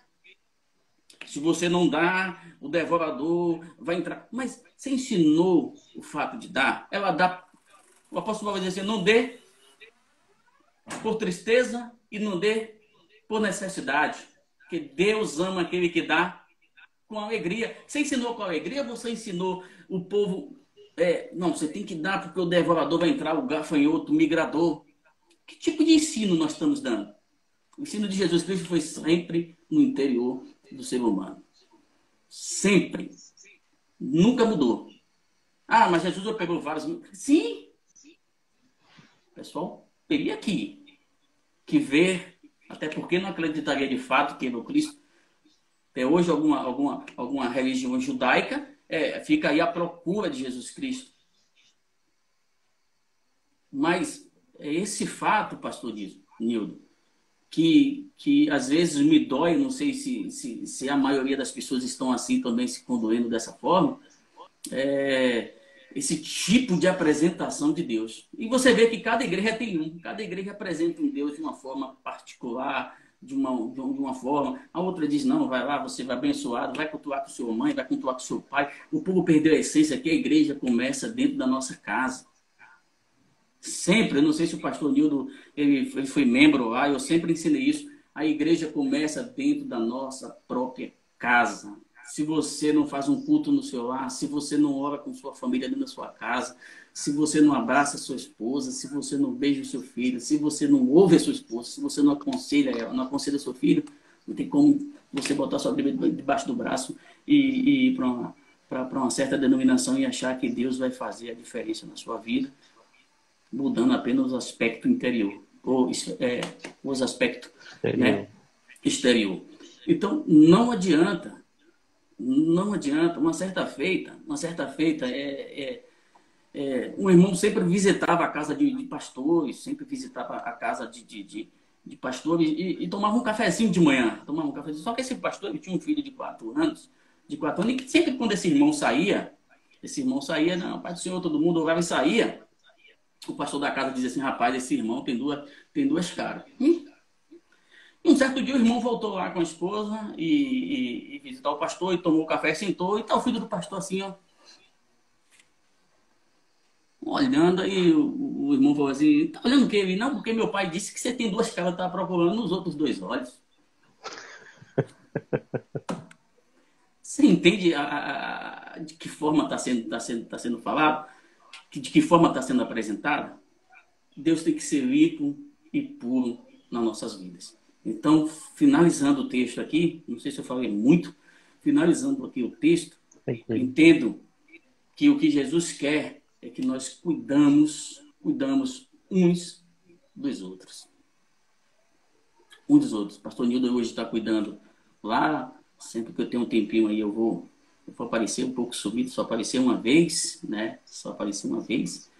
Se você não dá, o devorador vai entrar. Mas você ensinou o fato de dar? Ela dá. O apóstolo vai dizer assim: não dê por tristeza e não dê por necessidade. Porque Deus ama aquele que dá com alegria. Você ensinou com alegria você ensinou o povo. É, não, você tem que dar porque o devorador vai entrar, o gafanhoto, o migrador. Que tipo de ensino nós estamos dando? O ensino de Jesus Cristo foi sempre no interior do ser humano. Sempre. Nunca mudou. Ah, mas Jesus pegou vários. Sim. Pessoal, peguei aqui. Que ver, até porque não acreditaria de fato que no Cristo. Até hoje, alguma, alguma, alguma religião judaica é, fica aí à procura de Jesus Cristo. Mas é esse fato, pastor Nildo, que, que às vezes me dói, não sei se, se, se a maioria das pessoas estão assim também se condoendo dessa forma, é, esse tipo de apresentação de Deus. E você vê que cada igreja tem um, cada igreja apresenta um Deus de uma forma particular, de uma, de uma forma. A outra diz: não, vai lá, você vai abençoado, vai cultuar com sua mãe, vai cultuar com seu pai. O povo perdeu a essência que a igreja começa dentro da nossa casa. Sempre, eu não sei se o pastor Nildo ele, ele foi membro lá, eu sempre ensinei isso. A igreja começa dentro da nossa própria casa. Se você não faz um culto no seu lar, se você não ora com sua família dentro da sua casa, se você não abraça sua esposa, se você não beija o seu filho, se você não ouve a sua esposa, se você não aconselha ela, não aconselha seu filho, Não tem como você botar sua Bíblia debaixo do braço e, e ir para uma, uma certa denominação e achar que Deus vai fazer a diferença na sua vida, mudando apenas o aspecto interior, ou é, os aspectos exterior. Né, exterior. Então, não adianta, não adianta. Uma certa feita, uma certa feita é, é, é um irmão sempre visitava a casa de, de pastores, sempre visitava a casa de, de, de de pastores e, e, tomava um cafezinho de manhã. Tomava um cafezinho. Só que esse pastor tinha um filho de quatro anos, de quatro anos, e sempre quando esse irmão saía, esse irmão saía, não, Pai do Senhor, todo mundo orava e saía. O pastor da casa dizia assim, rapaz, esse irmão tem duas, tem duas caras. Um certo dia o irmão voltou lá com a esposa e, e, e visitar o pastor e tomou o café, sentou, e tá o filho do pastor assim, ó, olhando, aí o, o, irmão falou assim, tá olhando o quê? Ele, não, porque meu pai disse que você tem duas caras, tá procurando nos outros dois olhos. Você entende a, a, de que forma está sendo, tá sendo, tá sendo falado? De que forma está sendo apresentado? Deus tem que ser limpo e puro nas nossas vidas. Então, finalizando o texto aqui, não sei se eu falei muito, finalizando aqui o texto, entendo que o que Jesus quer é que nós cuidamos, cuidamos uns dos outros. Um dos outros. Pastor Nildo hoje está cuidando lá, sempre que eu tenho um tempinho aí eu vou, eu vou aparecer um pouco subido, só aparecer uma vez, né? Só aparecer uma vez,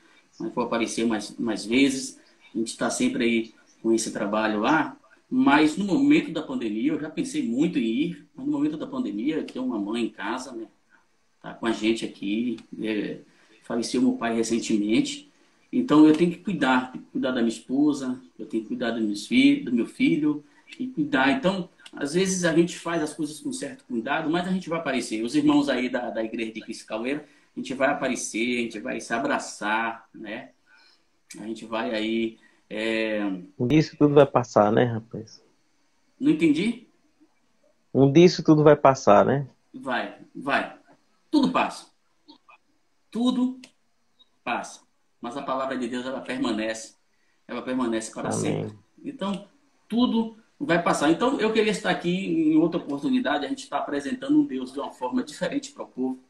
mas vou aparecer mais, mais vezes. A gente está sempre aí com esse trabalho lá, mas no momento da pandemia, eu já pensei muito em ir, mas no momento da pandemia, tenho uma mãe em casa, né? Tá com a gente aqui, é, faleceu meu pai recentemente. Então eu tenho que cuidar, tenho que cuidar da minha esposa, eu tenho que cuidar meus filhos, do meu filho e cuidar. Então, às vezes a gente faz as coisas com certo cuidado, mas a gente vai aparecer. Os irmãos aí da, da igreja de Cristo Caueiro, a gente vai aparecer, a gente vai se abraçar, né? A gente vai aí. É... Um dia isso tudo vai passar, né, rapaz? Não entendi? Um dia isso tudo vai passar, né? Vai, vai. Tudo passa. Tudo passa, mas a palavra de Deus ela permanece, ela permanece para Amém. sempre. Então, tudo vai passar. Então, eu queria estar aqui em outra oportunidade, a gente está apresentando um Deus de uma forma diferente para o povo,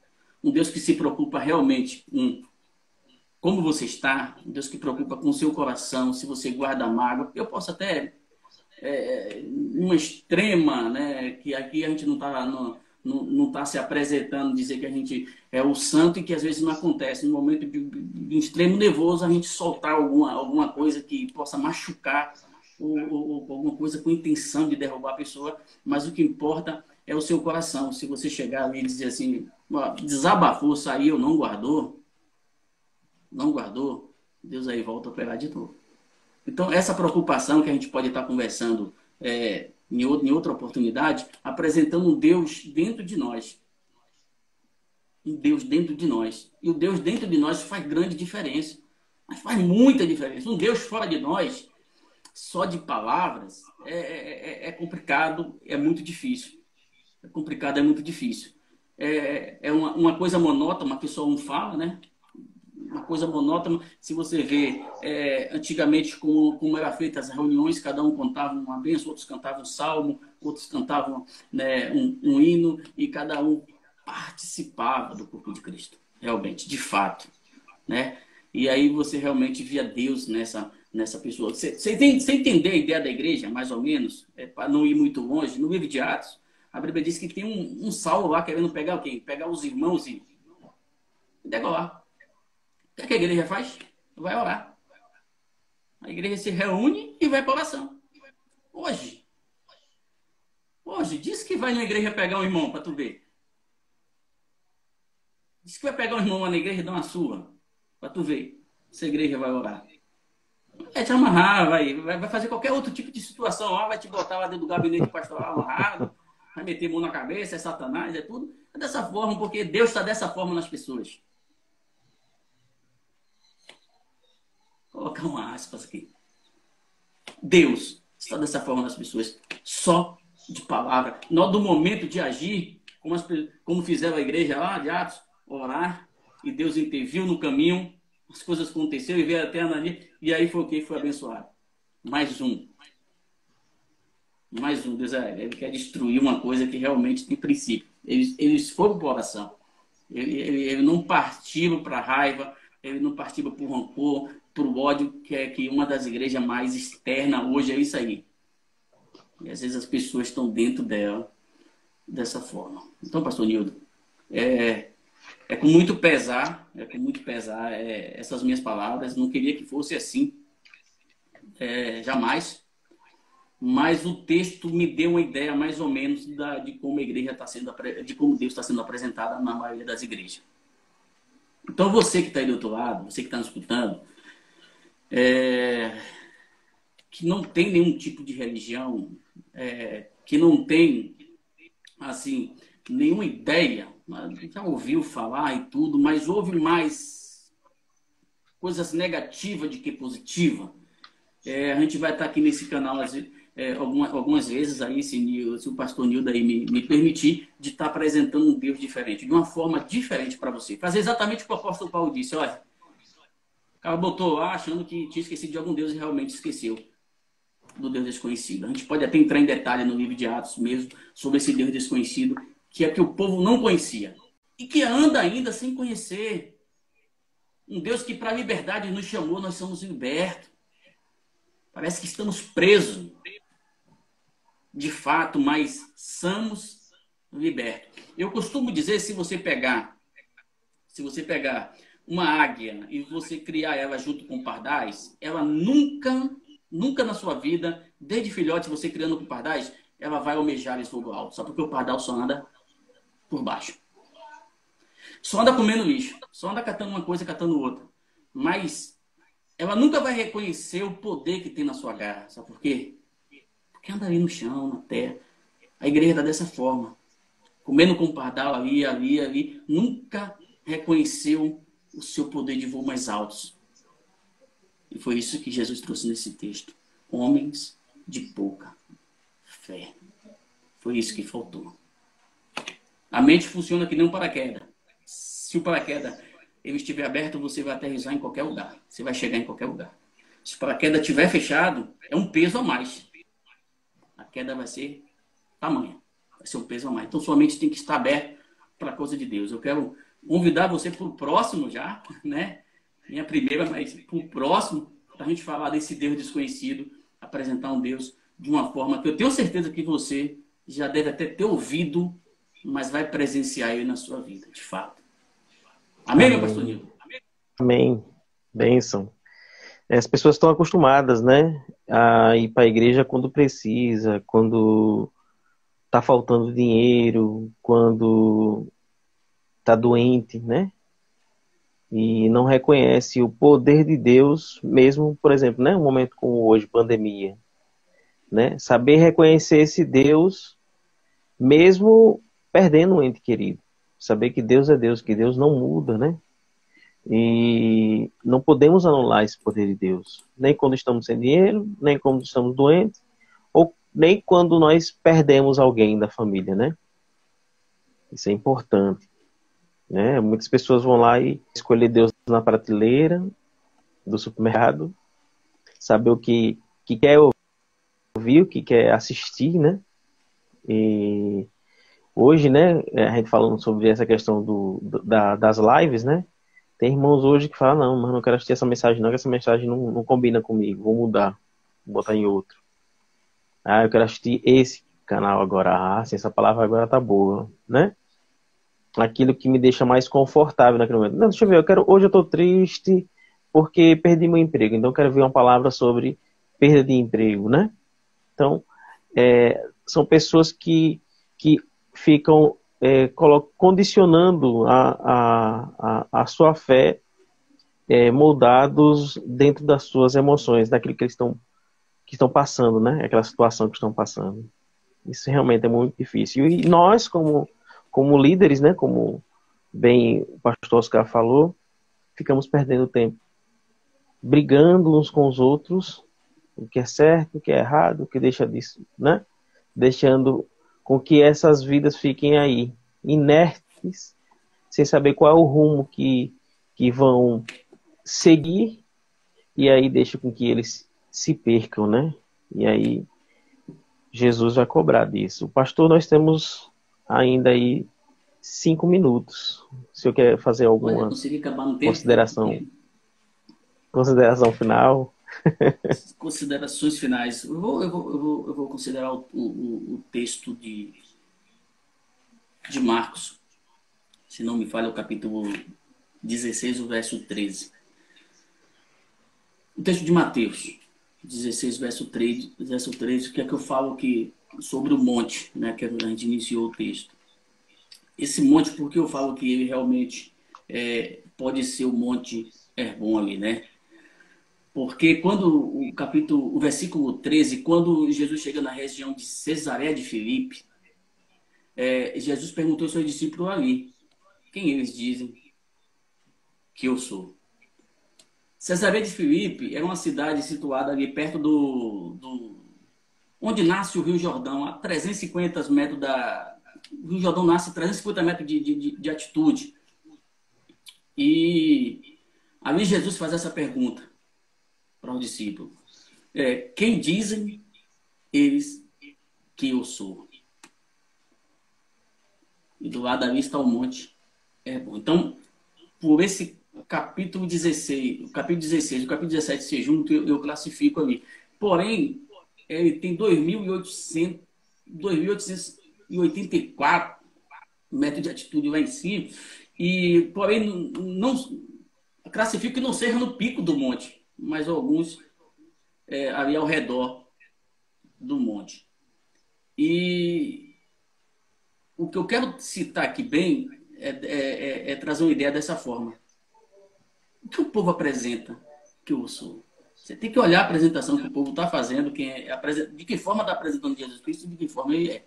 um Deus que se preocupa realmente com como você está, Deus que preocupa com o seu coração, se você guarda mágoa. Eu posso até, é, uma extrema, né, que aqui a gente não está não está se apresentando, dizer que a gente é o santo e que às vezes não acontece. No momento de, de extremo nervoso, a gente soltar alguma, alguma coisa que possa machucar ou, ou, alguma coisa com intenção de derrubar a pessoa, mas o que importa é o seu coração. Se você chegar ali e dizer assim, desabafou, saiu, não guardou, não guardou, Deus aí volta a pegar de novo. Então, essa preocupação que a gente pode estar conversando é, em outra oportunidade, apresentando um Deus dentro de nós. Um Deus dentro de nós. E o Deus dentro de nós faz grande diferença. Mas faz muita diferença. Um Deus fora de nós, só de palavras, é, é, é, é complicado, é muito difícil. É complicado, é muito difícil. É, é uma, uma coisa monótona que só um fala, né? Uma coisa monótona. Se você vê é, antigamente como, como eram feitas as reuniões, cada um contava uma bênção, outros cantavam um salmo, outros cantavam né, um, um hino e cada um participava do corpo de Cristo, realmente, de fato, né? E aí você realmente via Deus nessa nessa pessoa. Você, você, entender a ideia da igreja, mais ou menos, é, para não ir muito longe, no livro de Atos, a Bíblia diz que tem um, um Saulo lá querendo pegar o quê? Pegar os irmãos e degolar que, é que a igreja faz? Vai orar. A igreja se reúne e vai para oração. Hoje. Hoje, diz que vai na igreja pegar um irmão para tu ver. Diz que vai pegar um irmão lá na igreja e dar uma sua para tu ver se a igreja vai orar. Vai te amarrar, vai, vai fazer qualquer outro tipo de situação lá, vai te botar lá dentro do gabinete pastoral amarrado, vai meter mão na cabeça, é satanás, é tudo. É dessa forma, porque Deus está dessa forma nas pessoas. Colocar uma aspas aqui. Deus está dessa forma nas pessoas, só de palavra. Nós, do momento de agir, como, as, como fizeram a igreja lá de Atos, orar, e Deus interviu no caminho, as coisas aconteceram e veio até Ananias, e aí foi o que? Foi abençoado. Mais um. Mais um, Deus é, ele quer destruir uma coisa que realmente tem princípio. Eles, eles foram para oração. Ele, ele, ele não partiu para raiva, ele não partiu para o rancor, para o ódio, que é que uma das igrejas mais externas hoje é isso aí. E às vezes as pessoas estão dentro dela dessa forma. Então, pastor Nildo, é, é com muito pesar, é com muito pesar é, essas minhas palavras. Não queria que fosse assim, é, jamais. Mas o texto me deu uma ideia mais ou menos da, de como a igreja está sendo, de como Deus está sendo apresentada na maioria das igrejas. Então você que está aí do outro lado, você que está nos escutando, é, que não tem nenhum tipo de religião, é, que não tem assim nenhuma ideia, já ouviu falar e tudo, mas ouve mais coisas negativas do que positiva. É, a gente vai estar aqui nesse canal é, algumas, algumas vezes aí, se, se o pastor Nildo aí me, me permitir, de estar apresentando um Deus diferente, de uma forma diferente para você. Fazer exatamente o que o apóstolo Paulo disse, olha, cara botou lá achando que tinha esquecido de algum Deus e realmente esqueceu do Deus desconhecido. A gente pode até entrar em detalhe no livro de Atos mesmo sobre esse Deus desconhecido que é que o povo não conhecia e que anda ainda sem conhecer. Um Deus que para a liberdade nos chamou, nós somos libertos. Parece que estamos presos, de fato, mas somos libertos. Eu costumo dizer, se você pegar, se você pegar uma águia e você criar ela junto com pardais, ela nunca, nunca na sua vida, desde filhote, você criando com pardais, ela vai almejar esse fogo alto, só porque o pardal só anda por baixo. Só anda comendo lixo, só anda catando uma coisa, catando outra. Mas ela nunca vai reconhecer o poder que tem na sua garra. Sabe por quê? Porque anda ali no chão, na terra. A igreja está dessa forma. Comendo com pardal ali, ali, ali. Nunca reconheceu o seu poder de voo mais altos. E foi isso que Jesus trouxe nesse texto. Homens de pouca fé. Foi isso que faltou. A mente funciona que nem um paraquedas. Se o paraquedas ele estiver aberto, você vai aterrissar em qualquer lugar. Você vai chegar em qualquer lugar. Se o paraquedas estiver fechado, é um peso a mais. A queda vai ser tamanha. Vai ser um peso a mais. Então, sua mente tem que estar aberta para a coisa de Deus. Eu quero convidar você para o próximo já, né? Minha primeira, mas para o próximo, para a gente falar desse Deus desconhecido, apresentar um Deus de uma forma que eu tenho certeza que você já deve até ter ouvido mas vai presenciar ele na sua vida, de fato. Amém, Amém. meu pastor Nilo? Amém. Bênção. As pessoas estão acostumadas, né, a ir para a igreja quando precisa, quando está faltando dinheiro, quando está doente, né? E não reconhece o poder de Deus, mesmo, por exemplo, né, um momento como hoje, pandemia, né? Saber reconhecer esse Deus, mesmo perdendo um ente querido. Saber que Deus é Deus, que Deus não muda, né? E não podemos anular esse poder de Deus, nem quando estamos sem dinheiro, nem quando estamos doentes, ou nem quando nós perdemos alguém da família, né? Isso é importante. Né? Muitas pessoas vão lá e escolher Deus na prateleira do supermercado, saber o que, que quer ouvir, o que quer assistir, né? E hoje, né, é, a gente falando sobre essa questão do, da, das lives, né? Tem irmãos hoje que falam, não, mas não quero assistir essa mensagem, não, que essa mensagem não, não combina comigo, vou mudar, vou botar em outro. Ah, eu quero assistir esse canal agora. Ah, sim, essa palavra agora tá boa, né? Aquilo que me deixa mais confortável naquele momento. Não, deixa eu ver, eu quero, hoje eu tô triste porque perdi meu emprego, então eu quero ver uma palavra sobre perda de emprego, né? Então, é, são pessoas que, que ficam é, condicionando a, a, a, a, sua fé é, moldados dentro das suas emoções, daquilo que eles estão, que estão passando, né? Aquela situação que estão passando. Isso realmente é muito difícil. E nós, como, como líderes, né? Como bem o pastor Oscar falou, ficamos perdendo tempo. Brigando uns com os outros, o que é certo, o que é errado, o que deixa disso, né? Deixando com que essas vidas fiquem aí, inertes, sem saber qual é o rumo que, que vão seguir, e aí deixa com que eles se percam, né? E aí Jesus vai cobrar disso. Pastor, nós temos ainda aí cinco minutos. Se eu quer fazer alguma consideração, consideração final. Considerações finais. Eu vou, eu vou, eu vou, eu vou considerar o, o, o, texto de, de Marcos, se não me falha, o capítulo 16, o verso 13. O texto de Mateus, 16, verso 3, verso 13, que é que eu falo que, sobre o monte, né, que a gente iniciou o texto. Esse monte, porque eu falo que ele realmente é, pode ser o monte Herbon ali, né? Porque quando o capítulo, o versículo 13, quando Jesus chega na região de Cesaré de Filipe, é, Jesus perguntou aos seus discípulos ali, quem eles dizem que eu sou? Cesaré de Filipe era uma cidade situada ali perto do, do onde nasce o Rio Jordão, a 350 metros da o Rio Jordão nasce a 350 metros de, de, de altitude. E ali Jesus faz essa pergunta para os discípulos. É, quem dizem eles que eu sou? E do lado ali está o monte. É bom. Então, por esse capítulo 16, o capítulo 16 e o capítulo 17 se juntam, eu, eu classifico ali. Porém, ele tem 2.800, 2.884 metros de altitude lá em cima. E, porém, não classifico que não seja no pico do monte mas alguns é, ali ao redor do monte. E o que eu quero citar aqui bem é, é, é, é trazer uma ideia dessa forma. O que o povo apresenta que eu sou? Você tem que olhar a apresentação que o povo está fazendo, quem é, de que forma está apresentando Jesus Cristo e de que forma ele é.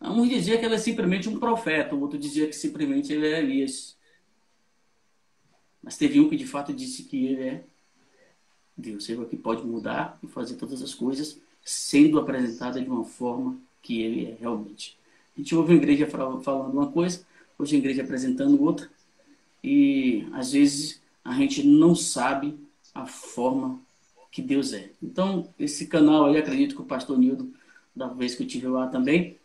Uns diziam que ele é simplesmente um profeta, o outro dizia que simplesmente ele é Elias. Mas teve um que de fato disse que ele é Deus, ele é que pode mudar e fazer todas as coisas, sendo apresentada de uma forma que ele é realmente. A gente ouve a igreja falando uma coisa, hoje a igreja apresentando outra, e às vezes a gente não sabe a forma que Deus é. Então, esse canal aí, acredito que o pastor Nildo, da vez que eu tive lá também,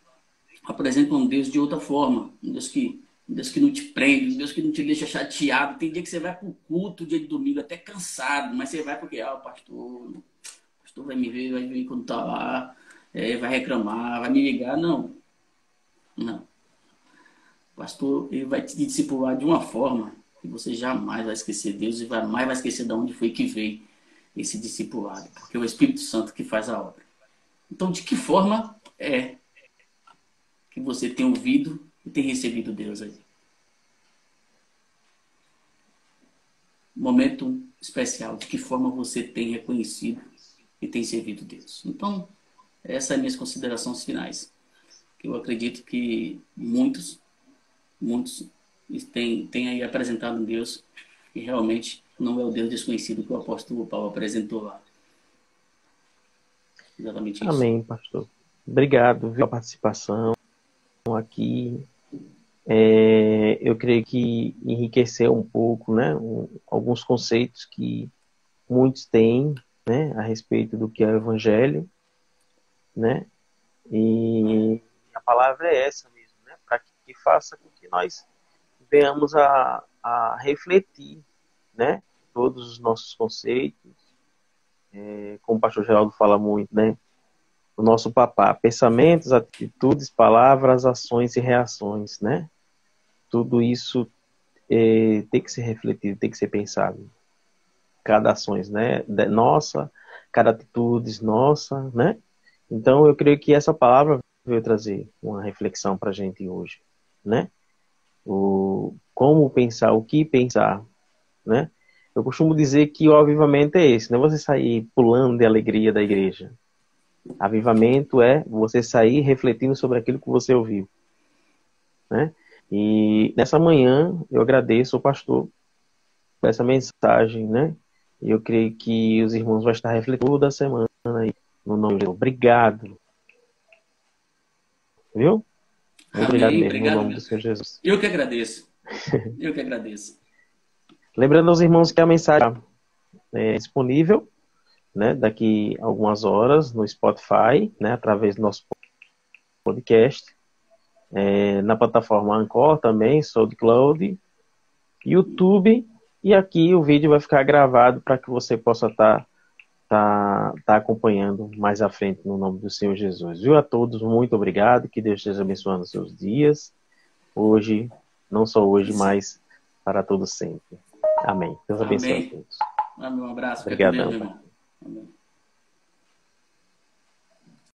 apresenta um Deus de outra forma, um Deus que um Deus que não te prende, um Deus que não te deixa chateado. Tem dia que você vai para o culto, dia de domingo, até cansado, mas você vai porque, ah, o pastor, o pastor vai me ver, vai vir quando tá lá, é, vai reclamar, vai me ligar. Não. Não. O pastor, ele vai te discipular de uma forma que você jamais vai esquecer Deus e jamais vai esquecer de onde foi que veio esse discipulado, porque é o Espírito Santo que faz a obra. Então, de que forma é que você tem ouvido e tem recebido Deus aí. Momento especial, de que forma você tem reconhecido e tem servido Deus. Então, essas são as minhas considerações finais. Eu acredito que muitos, muitos têm, têm aí apresentado Deus e realmente não é o Deus desconhecido que o apóstolo Paulo apresentou lá. Exatamente isso. Amém, pastor. Obrigado pela participação aqui é, eu creio que enriqueceu um pouco, né, um, alguns conceitos que muitos têm, né, a respeito do que é o Evangelho, né, e a palavra é essa mesmo, né, para que, que, faça com que nós venhamos a, a refletir, né, todos os nossos conceitos, é, como o pastor Geraldo fala muito, né, o nosso papá, pensamentos, atitudes, palavras, ações e reações, né? tudo isso é, tem que ser refletido, tem que ser pensado. Cada ações, né? De, nossa, cada atitude nossa, né? Então eu creio que essa palavra veio trazer uma reflexão para a gente hoje, né? O como pensar, o que pensar, né? Eu costumo dizer que o avivamento é esse, não é você sair pulando de alegria da igreja. Avivamento é você sair refletindo sobre aquilo que você ouviu, né? E nessa manhã eu agradeço ao pastor por essa mensagem, né? E eu creio que os irmãos vão estar refletindo toda semana aí no nome de Deus. Obrigado. Viu? Amém, obrigado mesmo, obrigado, no nome do Senhor Jesus. Eu que agradeço. Eu que agradeço. Lembrando aos irmãos que a mensagem é disponível né, daqui algumas horas no Spotify, né, através do nosso podcast, é, na plataforma Anchor também, SoundCloud, YouTube, e aqui o vídeo vai ficar gravado para que você possa estar tá, tá, tá acompanhando mais à frente no nome do Senhor Jesus. Viu a todos, muito obrigado, que Deus esteja abençoando os seus dias, hoje, não só hoje, mas para todos sempre. Amém. Deus abençoe Amém. a todos. Um abraço. Obrigadão.